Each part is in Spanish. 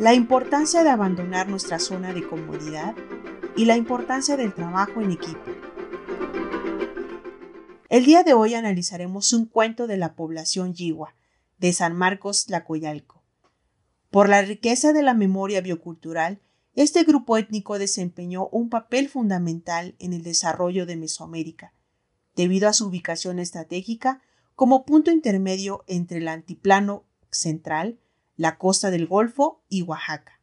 la importancia de abandonar nuestra zona de comodidad y la importancia del trabajo en equipo. El día de hoy analizaremos un cuento de la población Yiwa, de San Marcos Tlacoyalco. Por la riqueza de la memoria biocultural, este grupo étnico desempeñó un papel fundamental en el desarrollo de Mesoamérica, debido a su ubicación estratégica como punto intermedio entre el antiplano central la costa del Golfo y Oaxaca.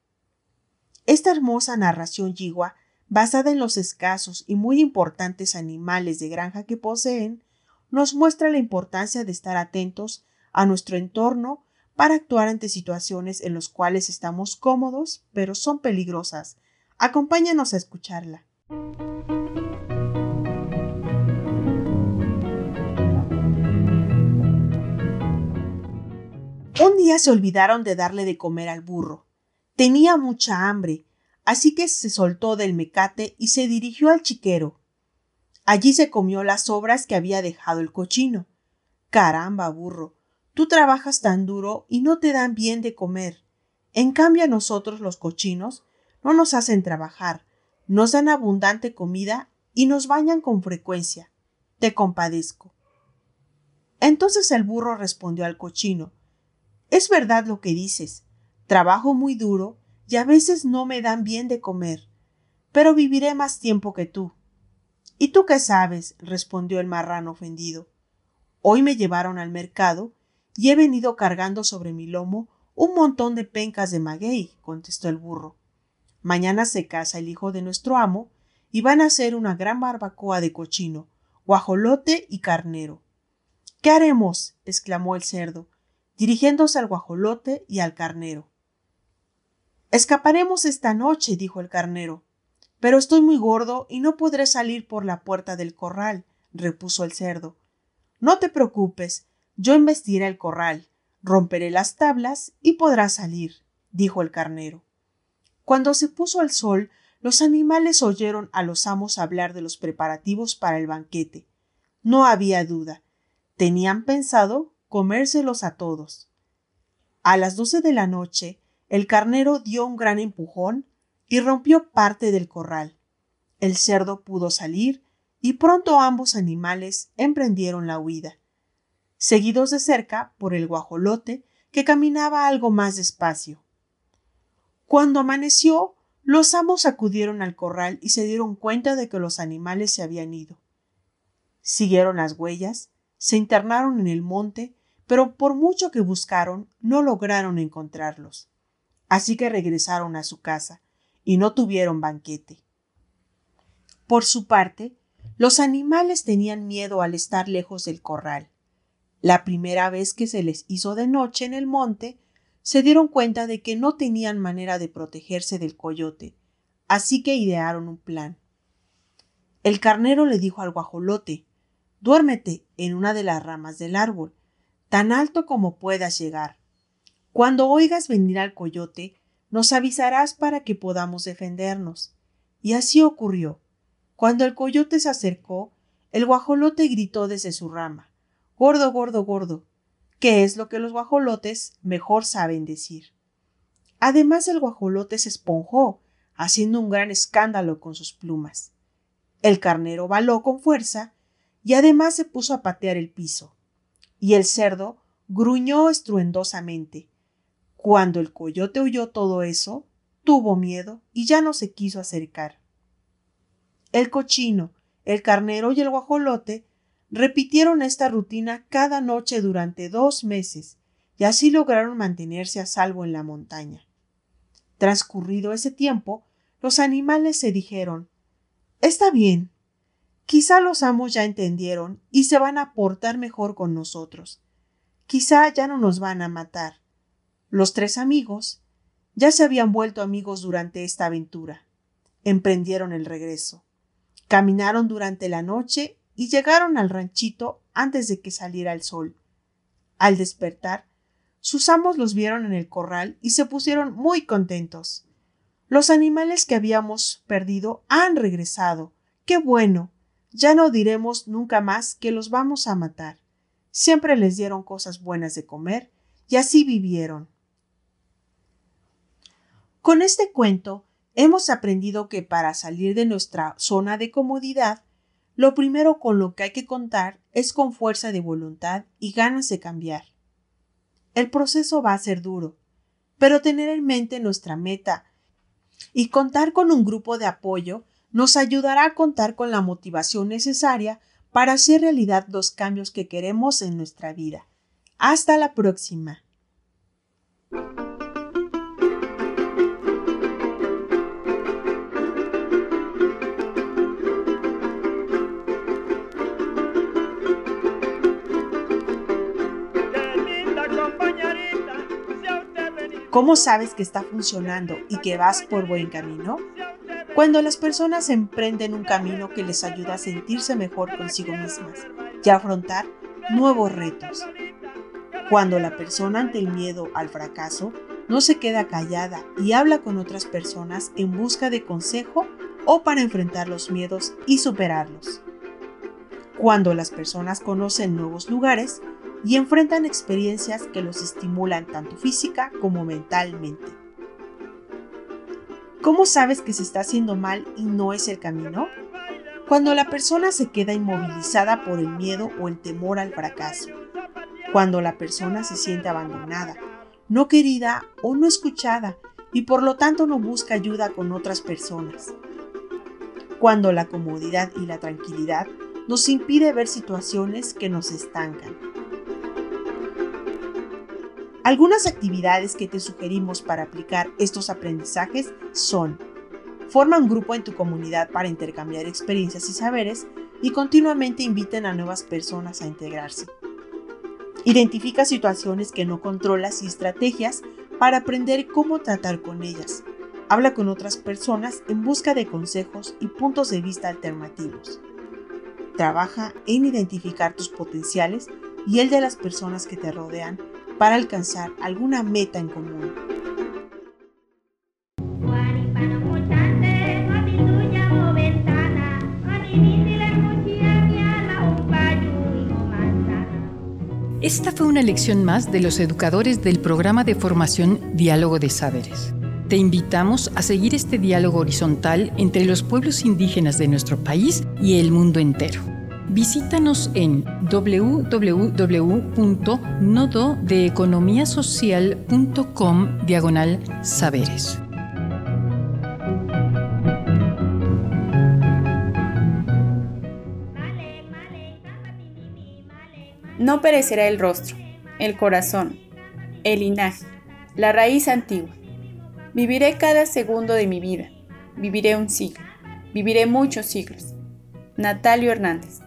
Esta hermosa narración yigua, basada en los escasos y muy importantes animales de granja que poseen, nos muestra la importancia de estar atentos a nuestro entorno para actuar ante situaciones en las cuales estamos cómodos, pero son peligrosas. Acompáñanos a escucharla. Un día se olvidaron de darle de comer al burro. Tenía mucha hambre, así que se soltó del mecate y se dirigió al chiquero. Allí se comió las sobras que había dejado el cochino. Caramba, burro, tú trabajas tan duro y no te dan bien de comer. En cambio a nosotros los cochinos no nos hacen trabajar, nos dan abundante comida y nos bañan con frecuencia. Te compadezco. Entonces el burro respondió al cochino es verdad lo que dices. Trabajo muy duro y a veces no me dan bien de comer, pero viviré más tiempo que tú. ¿Y tú qué sabes? respondió el marrano ofendido. Hoy me llevaron al mercado y he venido cargando sobre mi lomo un montón de pencas de maguey, contestó el burro. Mañana se casa el hijo de nuestro amo y van a hacer una gran barbacoa de cochino, guajolote y carnero. ¿Qué haremos? exclamó el cerdo dirigiéndose al guajolote y al carnero. Escaparemos esta noche, dijo el carnero. Pero estoy muy gordo y no podré salir por la puerta del corral, repuso el cerdo. No te preocupes, yo embestiré el corral, romperé las tablas y podrás salir, dijo el carnero. Cuando se puso el sol, los animales oyeron a los amos hablar de los preparativos para el banquete. No había duda. Tenían pensado comérselos a todos. A las doce de la noche, el carnero dio un gran empujón y rompió parte del corral. El cerdo pudo salir y pronto ambos animales emprendieron la huida, seguidos de cerca por el guajolote que caminaba algo más despacio. Cuando amaneció, los amos acudieron al corral y se dieron cuenta de que los animales se habían ido. Siguieron las huellas, se internaron en el monte pero por mucho que buscaron, no lograron encontrarlos. Así que regresaron a su casa y no tuvieron banquete. Por su parte, los animales tenían miedo al estar lejos del corral. La primera vez que se les hizo de noche en el monte, se dieron cuenta de que no tenían manera de protegerse del coyote, así que idearon un plan. El carnero le dijo al guajolote Duérmete en una de las ramas del árbol tan alto como puedas llegar. Cuando oigas venir al coyote, nos avisarás para que podamos defendernos. Y así ocurrió. Cuando el coyote se acercó, el guajolote gritó desde su rama Gordo, gordo, gordo, que es lo que los guajolotes mejor saben decir. Además el guajolote se esponjó, haciendo un gran escándalo con sus plumas. El carnero baló con fuerza y además se puso a patear el piso y el cerdo gruñó estruendosamente. Cuando el coyote oyó todo eso, tuvo miedo y ya no se quiso acercar. El cochino, el carnero y el guajolote repitieron esta rutina cada noche durante dos meses y así lograron mantenerse a salvo en la montaña. Transcurrido ese tiempo, los animales se dijeron Está bien, Quizá los amos ya entendieron y se van a portar mejor con nosotros. Quizá ya no nos van a matar. Los tres amigos Ya se habían vuelto amigos durante esta aventura. Emprendieron el regreso. Caminaron durante la noche y llegaron al ranchito antes de que saliera el sol. Al despertar, sus amos los vieron en el corral y se pusieron muy contentos. Los animales que habíamos perdido han regresado. ¡Qué bueno! Ya no diremos nunca más que los vamos a matar. Siempre les dieron cosas buenas de comer y así vivieron. Con este cuento hemos aprendido que para salir de nuestra zona de comodidad, lo primero con lo que hay que contar es con fuerza de voluntad y ganas de cambiar. El proceso va a ser duro, pero tener en mente nuestra meta y contar con un grupo de apoyo nos ayudará a contar con la motivación necesaria para hacer realidad los cambios que queremos en nuestra vida. Hasta la próxima. ¿Cómo sabes que está funcionando y que vas por buen camino? Cuando las personas emprenden un camino que les ayuda a sentirse mejor consigo mismas y a afrontar nuevos retos. Cuando la persona ante el miedo al fracaso no se queda callada y habla con otras personas en busca de consejo o para enfrentar los miedos y superarlos. Cuando las personas conocen nuevos lugares y enfrentan experiencias que los estimulan tanto física como mentalmente. ¿Cómo sabes que se está haciendo mal y no es el camino? Cuando la persona se queda inmovilizada por el miedo o el temor al fracaso. Cuando la persona se siente abandonada, no querida o no escuchada y por lo tanto no busca ayuda con otras personas. Cuando la comodidad y la tranquilidad nos impide ver situaciones que nos estancan. Algunas actividades que te sugerimos para aplicar estos aprendizajes son Forma un grupo en tu comunidad para intercambiar experiencias y saberes y continuamente inviten a nuevas personas a integrarse. Identifica situaciones que no controlas y estrategias para aprender cómo tratar con ellas. Habla con otras personas en busca de consejos y puntos de vista alternativos. Trabaja en identificar tus potenciales y el de las personas que te rodean para alcanzar alguna meta en común. Esta fue una lección más de los educadores del programa de formación Diálogo de Saberes. Te invitamos a seguir este diálogo horizontal entre los pueblos indígenas de nuestro país y el mundo entero. Visítanos en www.nododeeconomiasocial.com diagonal saberes. No perecerá el rostro, el corazón, el linaje, la raíz antigua. Viviré cada segundo de mi vida. Viviré un siglo. Viviré muchos siglos. Natalio Hernández.